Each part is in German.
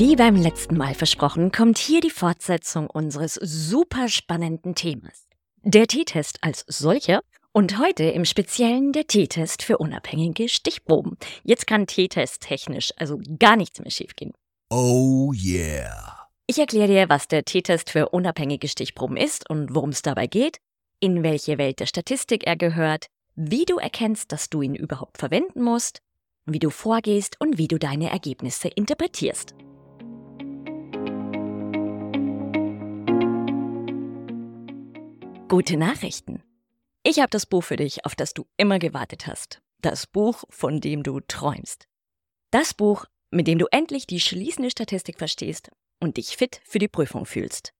Wie beim letzten Mal versprochen, kommt hier die Fortsetzung unseres super spannenden Themas. Der T-Test als solcher und heute im Speziellen der T-Test für unabhängige Stichproben. Jetzt kann T-Test technisch also gar nichts mehr schiefgehen. Oh yeah. Ich erkläre dir, was der T-Test für unabhängige Stichproben ist und worum es dabei geht, in welche Welt der Statistik er gehört, wie du erkennst, dass du ihn überhaupt verwenden musst, wie du vorgehst und wie du deine Ergebnisse interpretierst. Gute Nachrichten. Ich habe das Buch für dich, auf das du immer gewartet hast. Das Buch, von dem du träumst. Das Buch, mit dem du endlich die schließende Statistik verstehst und dich fit für die Prüfung fühlst.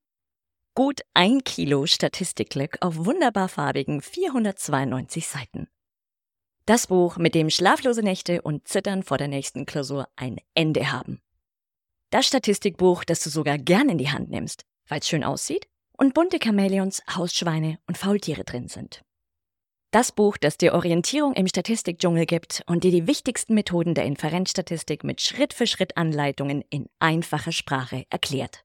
Gut ein Kilo Statistikglück auf wunderbar farbigen 492 Seiten. Das Buch, mit dem schlaflose Nächte und Zittern vor der nächsten Klausur ein Ende haben. Das Statistikbuch, das du sogar gern in die Hand nimmst, weil es schön aussieht und bunte Chamäleons, Hausschweine und Faultiere drin sind. Das Buch, das dir Orientierung im Statistikdschungel gibt und dir die wichtigsten Methoden der Inferenzstatistik mit Schritt-für-Schritt-Anleitungen in einfacher Sprache erklärt.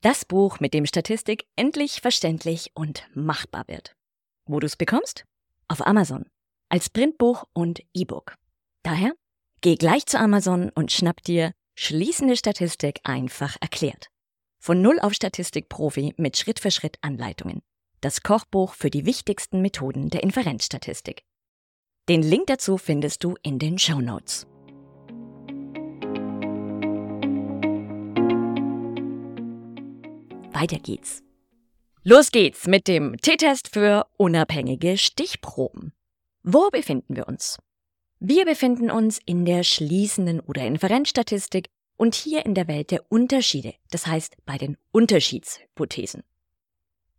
Das Buch, mit dem Statistik endlich verständlich und machbar wird. Wo du es bekommst? Auf Amazon. Als Printbuch und E-Book. Daher, geh gleich zu Amazon und schnapp dir Schließende Statistik einfach erklärt. Von Null auf Statistikprofi mit Schritt-für-Schritt-Anleitungen. Das Kochbuch für die wichtigsten Methoden der Inferenzstatistik. Den Link dazu findest du in den Show Notes. Weiter geht's. Los geht's mit dem T-Test für unabhängige Stichproben. Wo befinden wir uns? Wir befinden uns in der schließenden oder Inferenzstatistik und hier in der Welt der Unterschiede, das heißt bei den Unterschiedshypothesen.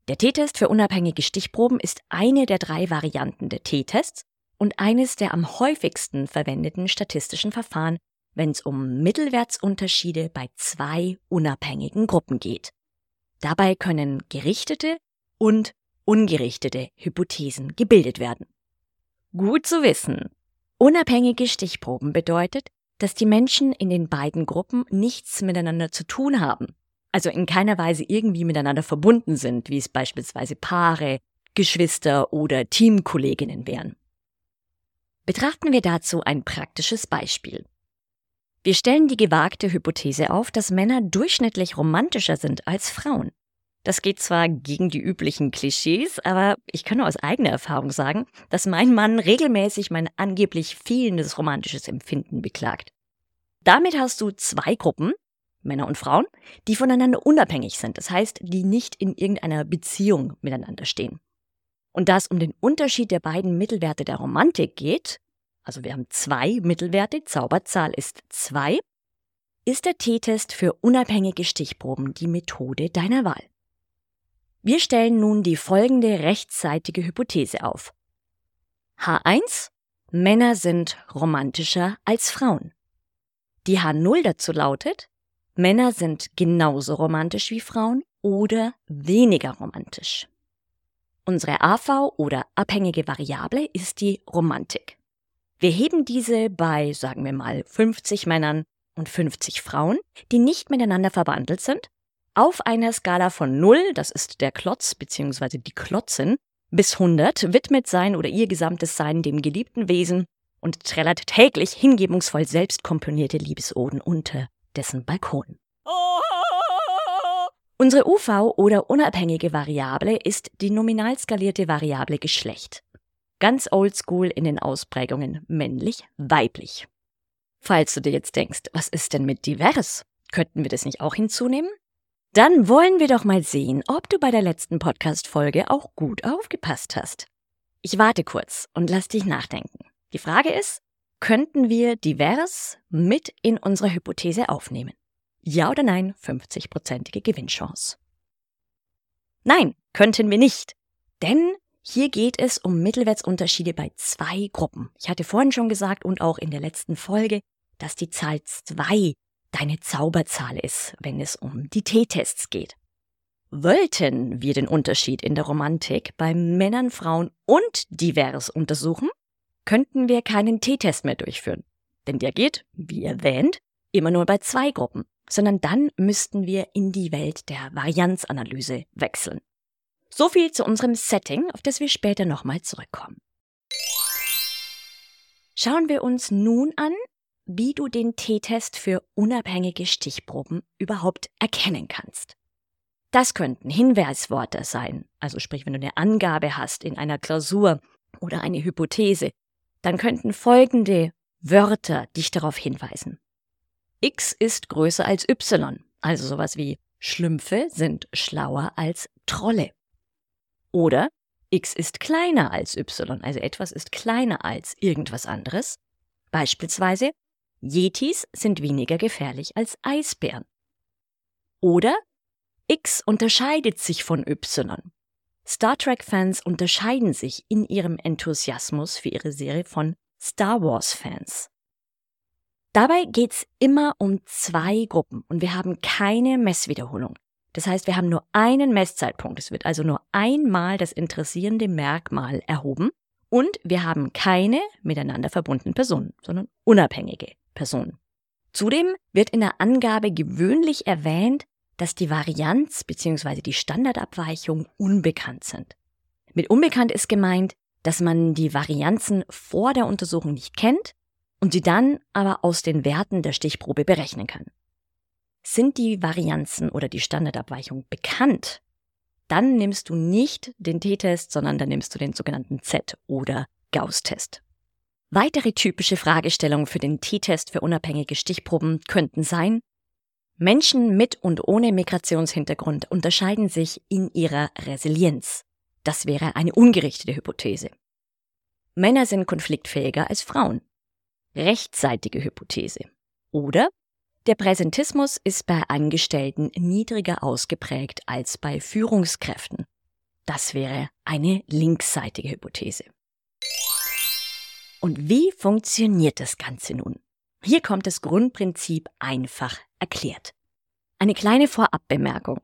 Der T-Test für unabhängige Stichproben ist eine der drei Varianten der T-Tests und eines der am häufigsten verwendeten statistischen Verfahren, wenn es um Mittelwertsunterschiede bei zwei unabhängigen Gruppen geht. Dabei können gerichtete und ungerichtete Hypothesen gebildet werden. Gut zu wissen. Unabhängige Stichproben bedeutet, dass die Menschen in den beiden Gruppen nichts miteinander zu tun haben, also in keiner Weise irgendwie miteinander verbunden sind, wie es beispielsweise Paare, Geschwister oder Teamkolleginnen wären. Betrachten wir dazu ein praktisches Beispiel. Wir stellen die gewagte Hypothese auf, dass Männer durchschnittlich romantischer sind als Frauen. Das geht zwar gegen die üblichen Klischees, aber ich kann nur aus eigener Erfahrung sagen, dass mein Mann regelmäßig mein angeblich fehlendes romantisches Empfinden beklagt. Damit hast du zwei Gruppen, Männer und Frauen, die voneinander unabhängig sind, das heißt, die nicht in irgendeiner Beziehung miteinander stehen. Und da es um den Unterschied der beiden Mittelwerte der Romantik geht, also wir haben zwei Mittelwerte, Zauberzahl ist zwei, ist der T-Test für unabhängige Stichproben die Methode deiner Wahl. Wir stellen nun die folgende rechtsseitige Hypothese auf. H1 Männer sind romantischer als Frauen. Die H0 dazu lautet, Männer sind genauso romantisch wie Frauen oder weniger romantisch. Unsere AV oder abhängige Variable ist die Romantik. Wir heben diese bei, sagen wir mal, 50 Männern und 50 Frauen, die nicht miteinander verbandelt sind, auf einer Skala von 0, das ist der Klotz bzw. die Klotzin, bis 100 widmet sein oder ihr gesamtes Sein dem geliebten Wesen und trällert täglich hingebungsvoll selbst komponierte Liebesoden unter dessen Balkon. Unsere UV oder unabhängige Variable ist die nominal skalierte Variable Geschlecht. Ganz oldschool in den Ausprägungen männlich, weiblich. Falls du dir jetzt denkst, was ist denn mit divers? Könnten wir das nicht auch hinzunehmen? Dann wollen wir doch mal sehen, ob du bei der letzten Podcast-Folge auch gut aufgepasst hast. Ich warte kurz und lass dich nachdenken. Die Frage ist, könnten wir divers mit in unsere Hypothese aufnehmen? Ja oder nein, 50-prozentige Gewinnchance. Nein, könnten wir nicht. Denn hier geht es um Mittelwertsunterschiede bei zwei Gruppen. Ich hatte vorhin schon gesagt und auch in der letzten Folge, dass die Zahl 2 deine Zauberzahl ist, wenn es um die T-Tests geht. Wollten wir den Unterschied in der Romantik bei Männern, Frauen und divers untersuchen, könnten wir keinen T-Test mehr durchführen. Denn der geht, wie erwähnt, immer nur bei zwei Gruppen, sondern dann müssten wir in die Welt der Varianzanalyse wechseln. So viel zu unserem Setting, auf das wir später nochmal zurückkommen. Schauen wir uns nun an, wie du den T-Test für unabhängige Stichproben überhaupt erkennen kannst. Das könnten Hinweisworte sein, also sprich, wenn du eine Angabe hast in einer Klausur oder eine Hypothese, dann könnten folgende Wörter dich darauf hinweisen. X ist größer als Y, also sowas wie Schlümpfe sind schlauer als Trolle. Oder X ist kleiner als Y, also etwas ist kleiner als irgendwas anderes. Beispielsweise Yetis sind weniger gefährlich als Eisbären. Oder X unterscheidet sich von Y. Star Trek-Fans unterscheiden sich in ihrem Enthusiasmus für ihre Serie von Star Wars-Fans. Dabei geht's immer um zwei Gruppen und wir haben keine Messwiederholung. Das heißt, wir haben nur einen Messzeitpunkt. Es wird also nur einmal das interessierende Merkmal erhoben und wir haben keine miteinander verbundenen Personen, sondern unabhängige Personen. Zudem wird in der Angabe gewöhnlich erwähnt, dass die Varianz bzw. die Standardabweichung unbekannt sind. Mit unbekannt ist gemeint, dass man die Varianzen vor der Untersuchung nicht kennt und sie dann aber aus den Werten der Stichprobe berechnen kann. Sind die Varianzen oder die Standardabweichung bekannt, dann nimmst du nicht den T-Test, sondern dann nimmst du den sogenannten Z- oder Gauss-Test. Weitere typische Fragestellungen für den T-Test für unabhängige Stichproben könnten sein, Menschen mit und ohne Migrationshintergrund unterscheiden sich in ihrer Resilienz. Das wäre eine ungerichtete Hypothese. Männer sind konfliktfähiger als Frauen. Rechtsseitige Hypothese. Oder der Präsentismus ist bei Angestellten niedriger ausgeprägt als bei Führungskräften. Das wäre eine linksseitige Hypothese. Und wie funktioniert das Ganze nun? Hier kommt das Grundprinzip einfach erklärt. Eine kleine Vorabbemerkung.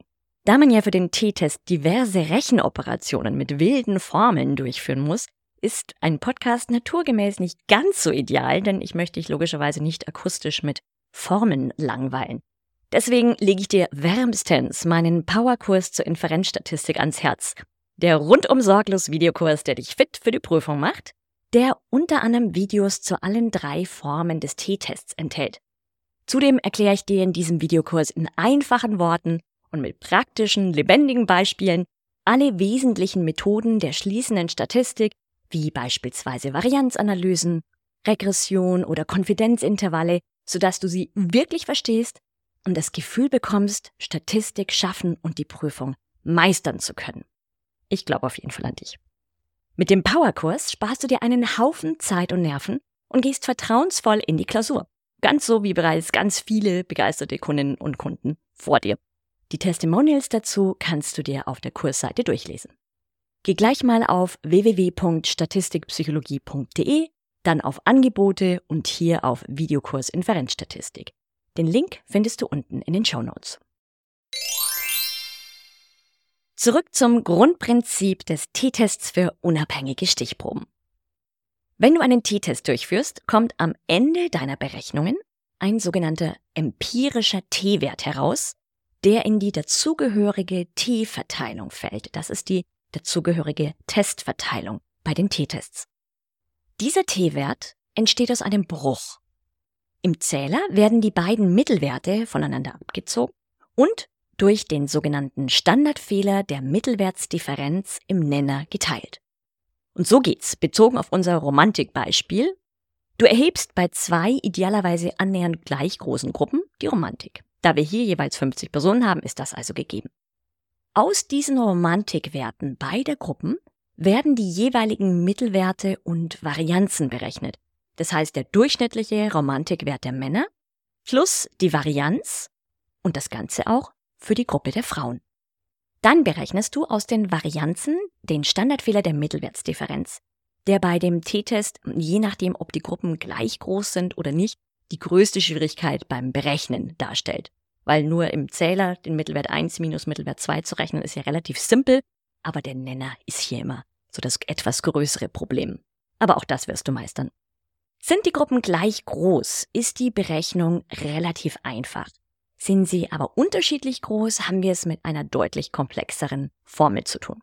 Da man ja für den T-Test diverse Rechenoperationen mit wilden Formeln durchführen muss, ist ein Podcast naturgemäß nicht ganz so ideal, denn ich möchte dich logischerweise nicht akustisch mit Formen langweilen. Deswegen lege ich dir wärmstens meinen Powerkurs zur Inferenzstatistik ans Herz. Der rundum sorglos Videokurs, der dich fit für die Prüfung macht, der unter anderem Videos zu allen drei Formen des T-Tests enthält. Zudem erkläre ich dir in diesem Videokurs in einfachen Worten und mit praktischen, lebendigen Beispielen alle wesentlichen Methoden der schließenden Statistik, wie beispielsweise Varianzanalysen, Regression oder Konfidenzintervalle, sodass du sie wirklich verstehst und das Gefühl bekommst, Statistik schaffen und die Prüfung meistern zu können. Ich glaube auf jeden Fall an dich. Mit dem Powerkurs sparst du dir einen Haufen Zeit und Nerven und gehst vertrauensvoll in die Klausur. Ganz so wie bereits ganz viele begeisterte Kundinnen und Kunden vor dir. Die Testimonials dazu kannst du dir auf der Kursseite durchlesen. Geh gleich mal auf www.statistikpsychologie.de dann auf Angebote und hier auf Videokurs Inferenzstatistik. Den Link findest du unten in den Show Notes. Zurück zum Grundprinzip des T-Tests für unabhängige Stichproben. Wenn du einen T-Test durchführst, kommt am Ende deiner Berechnungen ein sogenannter empirischer T-Wert heraus, der in die dazugehörige T-Verteilung fällt. Das ist die dazugehörige Testverteilung bei den T-Tests. Dieser T-Wert entsteht aus einem Bruch. Im Zähler werden die beiden Mittelwerte voneinander abgezogen und durch den sogenannten Standardfehler der Mittelwertsdifferenz im Nenner geteilt. Und so geht's, bezogen auf unser Romantikbeispiel. Du erhebst bei zwei idealerweise annähernd gleich großen Gruppen die Romantik. Da wir hier jeweils 50 Personen haben, ist das also gegeben. Aus diesen Romantikwerten beider Gruppen werden die jeweiligen Mittelwerte und Varianzen berechnet. Das heißt, der durchschnittliche Romantikwert der Männer plus die Varianz und das Ganze auch für die Gruppe der Frauen. Dann berechnest du aus den Varianzen den Standardfehler der Mittelwertsdifferenz, der bei dem T-Test, je nachdem, ob die Gruppen gleich groß sind oder nicht, die größte Schwierigkeit beim Berechnen darstellt. Weil nur im Zähler den Mittelwert 1 minus Mittelwert 2 zu rechnen, ist ja relativ simpel, aber der Nenner ist hier immer so das etwas größere Problem. Aber auch das wirst du meistern. Sind die Gruppen gleich groß, ist die Berechnung relativ einfach. Sind sie aber unterschiedlich groß, haben wir es mit einer deutlich komplexeren Formel zu tun.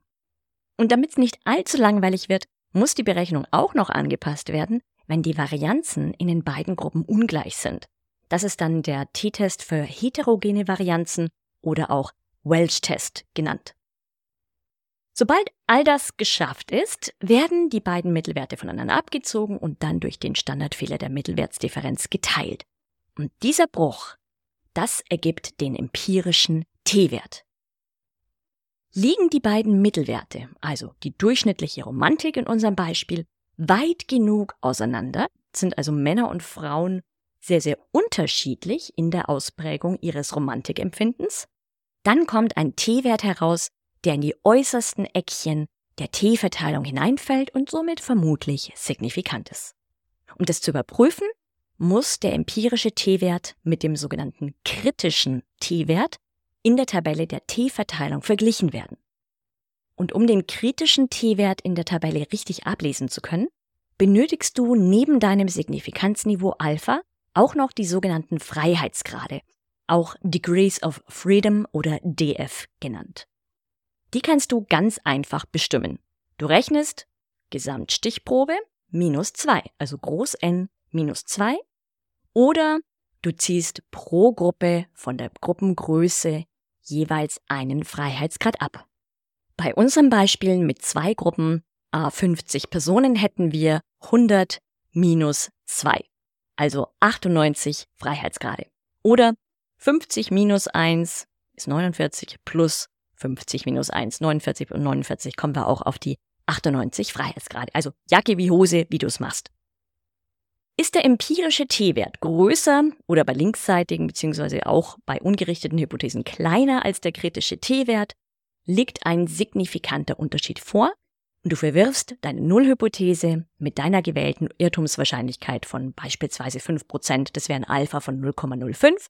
Und damit es nicht allzu langweilig wird, muss die Berechnung auch noch angepasst werden, wenn die Varianzen in den beiden Gruppen ungleich sind. Das ist dann der T-Test für heterogene Varianzen oder auch Welch-Test genannt. Sobald all das geschafft ist, werden die beiden Mittelwerte voneinander abgezogen und dann durch den Standardfehler der Mittelwertsdifferenz geteilt. Und dieser Bruch, das ergibt den empirischen T-Wert. Liegen die beiden Mittelwerte, also die durchschnittliche Romantik in unserem Beispiel, weit genug auseinander, sind also Männer und Frauen sehr, sehr unterschiedlich in der Ausprägung ihres Romantikempfindens, dann kommt ein T-Wert heraus, der in die äußersten Eckchen der T-Verteilung hineinfällt und somit vermutlich signifikant ist. Um das zu überprüfen, muss der empirische T-Wert mit dem sogenannten kritischen T-Wert in der Tabelle der T-Verteilung verglichen werden. Und um den kritischen T-Wert in der Tabelle richtig ablesen zu können, benötigst du neben deinem Signifikanzniveau Alpha auch noch die sogenannten Freiheitsgrade, auch Degrees of Freedom oder DF genannt. Die kannst du ganz einfach bestimmen. Du rechnest Gesamtstichprobe minus 2, also Groß N minus 2. Oder du ziehst pro Gruppe von der Gruppengröße jeweils einen Freiheitsgrad ab. Bei unserem Beispiel mit zwei Gruppen a 50 Personen hätten wir 100 minus 2, also 98 Freiheitsgrade. Oder 50 minus 1 ist 49 plus 50 minus 1, 49 und 49 kommen wir auch auf die 98 Freiheitsgrade. Also Jacke wie Hose, wie du es machst. Ist der empirische T-Wert größer oder bei linksseitigen bzw. auch bei ungerichteten Hypothesen kleiner als der kritische T-Wert, liegt ein signifikanter Unterschied vor und du verwirfst deine Nullhypothese mit deiner gewählten Irrtumswahrscheinlichkeit von beispielsweise 5%, das wäre ein Alpha von 0,05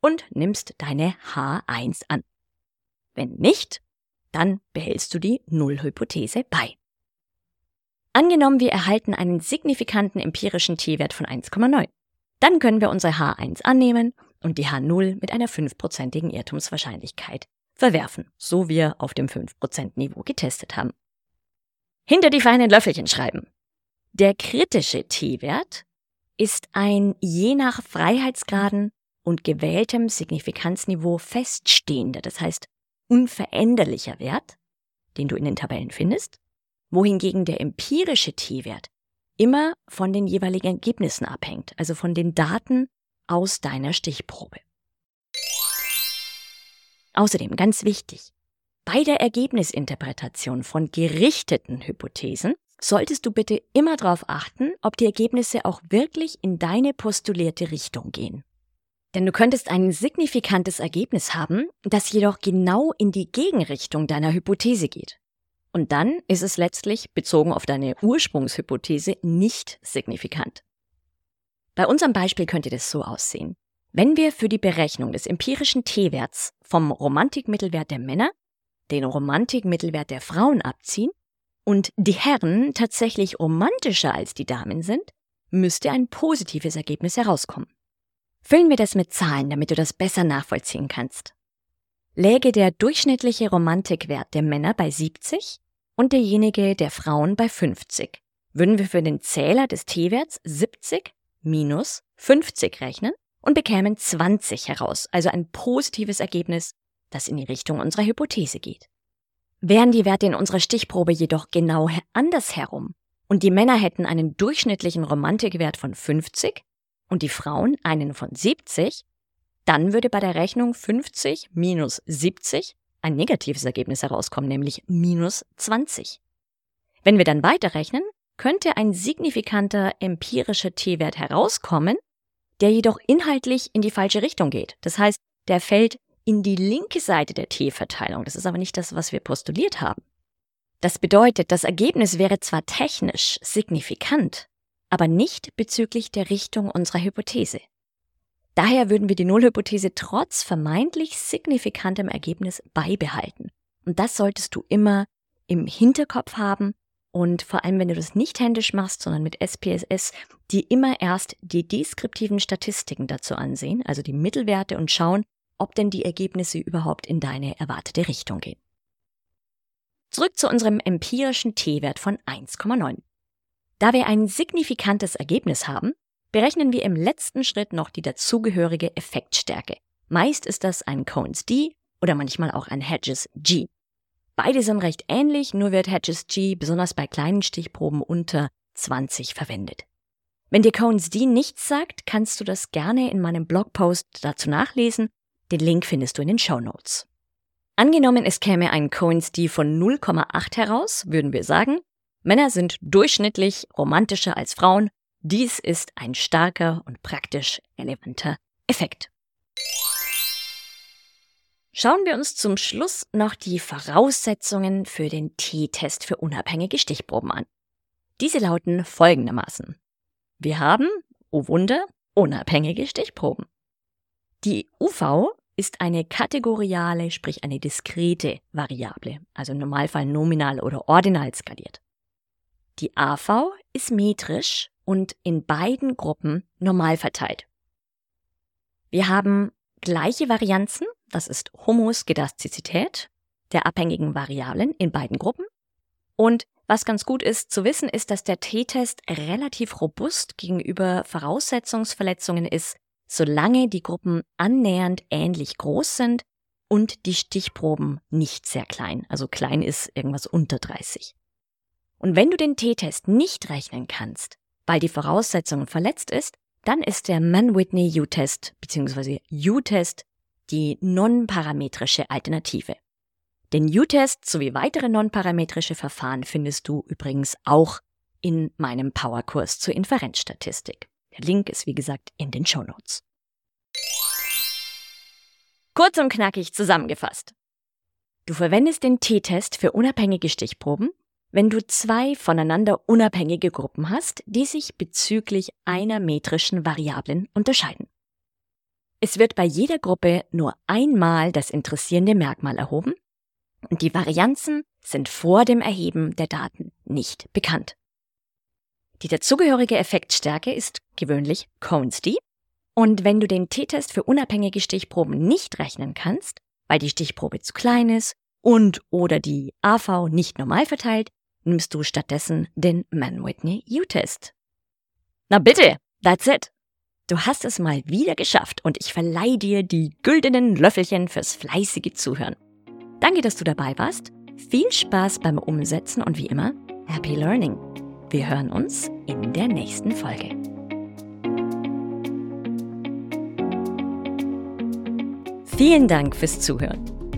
und nimmst deine H1 an. Wenn nicht, dann behältst du die Nullhypothese bei. Angenommen, wir erhalten einen signifikanten empirischen T-Wert von 1,9. Dann können wir unser H1 annehmen und die H0 mit einer 5%igen Irrtumswahrscheinlichkeit verwerfen, so wir auf dem 5% Niveau getestet haben. Hinter die feinen Löffelchen schreiben. Der kritische T-Wert ist ein je nach Freiheitsgraden und gewähltem Signifikanzniveau feststehender, das heißt unveränderlicher Wert, den du in den Tabellen findest, wohingegen der empirische T-Wert immer von den jeweiligen Ergebnissen abhängt, also von den Daten aus deiner Stichprobe. Außerdem ganz wichtig, bei der Ergebnisinterpretation von gerichteten Hypothesen solltest du bitte immer darauf achten, ob die Ergebnisse auch wirklich in deine postulierte Richtung gehen. Denn du könntest ein signifikantes Ergebnis haben, das jedoch genau in die Gegenrichtung deiner Hypothese geht. Und dann ist es letztlich, bezogen auf deine Ursprungshypothese, nicht signifikant. Bei unserem Beispiel könnte das so aussehen. Wenn wir für die Berechnung des empirischen T-Werts vom Romantikmittelwert der Männer den Romantikmittelwert der Frauen abziehen und die Herren tatsächlich romantischer als die Damen sind, müsste ein positives Ergebnis herauskommen. Füllen wir das mit Zahlen, damit du das besser nachvollziehen kannst. Läge der durchschnittliche Romantikwert der Männer bei 70 und derjenige der Frauen bei 50, würden wir für den Zähler des T-Werts 70 minus 50 rechnen und bekämen 20 heraus, also ein positives Ergebnis, das in die Richtung unserer Hypothese geht. Wären die Werte in unserer Stichprobe jedoch genau andersherum und die Männer hätten einen durchschnittlichen Romantikwert von 50 und die Frauen einen von 70, dann würde bei der Rechnung 50 minus 70 ein negatives Ergebnis herauskommen, nämlich minus 20. Wenn wir dann weiterrechnen, könnte ein signifikanter empirischer T-Wert herauskommen, der jedoch inhaltlich in die falsche Richtung geht. Das heißt, der fällt in die linke Seite der T-Verteilung. Das ist aber nicht das, was wir postuliert haben. Das bedeutet, das Ergebnis wäre zwar technisch signifikant, aber nicht bezüglich der Richtung unserer Hypothese. Daher würden wir die Nullhypothese trotz vermeintlich signifikantem Ergebnis beibehalten. Und das solltest du immer im Hinterkopf haben und vor allem, wenn du das nicht händisch machst, sondern mit SPSS, dir immer erst die deskriptiven Statistiken dazu ansehen, also die Mittelwerte und schauen, ob denn die Ergebnisse überhaupt in deine erwartete Richtung gehen. Zurück zu unserem empirischen T-Wert von 1,9. Da wir ein signifikantes Ergebnis haben, berechnen wir im letzten Schritt noch die dazugehörige Effektstärke. Meist ist das ein Cones D oder manchmal auch ein Hedges G. Beide sind recht ähnlich, nur wird Hedges G besonders bei kleinen Stichproben unter 20 verwendet. Wenn dir Cones D nichts sagt, kannst du das gerne in meinem Blogpost dazu nachlesen. Den Link findest du in den Show Notes. Angenommen, es käme ein Coens D von 0,8 heraus, würden wir sagen, Männer sind durchschnittlich romantischer als Frauen. Dies ist ein starker und praktisch relevanter Effekt. Schauen wir uns zum Schluss noch die Voraussetzungen für den T-Test für unabhängige Stichproben an. Diese lauten folgendermaßen. Wir haben, oh Wunder, unabhängige Stichproben. Die UV ist eine kategoriale, sprich eine diskrete Variable, also im Normalfall nominal oder ordinal skaliert. Die AV ist metrisch und in beiden Gruppen normal verteilt. Wir haben gleiche Varianzen, das ist Homoskedastizität der abhängigen Variablen in beiden Gruppen. Und was ganz gut ist zu wissen, ist, dass der T-Test relativ robust gegenüber Voraussetzungsverletzungen ist, solange die Gruppen annähernd ähnlich groß sind und die Stichproben nicht sehr klein. Also klein ist irgendwas unter 30. Und wenn du den T-Test nicht rechnen kannst, weil die Voraussetzung verletzt ist, dann ist der Mann-Whitney-U-Test bzw. U-Test die nonparametrische Alternative. Den U-Test sowie weitere nonparametrische Verfahren findest du übrigens auch in meinem Powerkurs zur Inferenzstatistik. Der Link ist wie gesagt in den Show Notes. Kurz und knackig zusammengefasst. Du verwendest den T-Test für unabhängige Stichproben, wenn du zwei voneinander unabhängige Gruppen hast, die sich bezüglich einer metrischen Variablen unterscheiden. Es wird bei jeder Gruppe nur einmal das interessierende Merkmal erhoben und die Varianzen sind vor dem Erheben der Daten nicht bekannt. Die dazugehörige Effektstärke ist gewöhnlich Cones-D und wenn du den T-Test für unabhängige Stichproben nicht rechnen kannst, weil die Stichprobe zu klein ist und oder die AV nicht normal verteilt, nimmst du stattdessen den Mann-Whitney-U-Test. Na bitte, that's it. Du hast es mal wieder geschafft und ich verleihe dir die güldenen Löffelchen fürs fleißige Zuhören. Danke, dass du dabei warst. Viel Spaß beim Umsetzen und wie immer, happy learning. Wir hören uns in der nächsten Folge. Vielen Dank fürs Zuhören.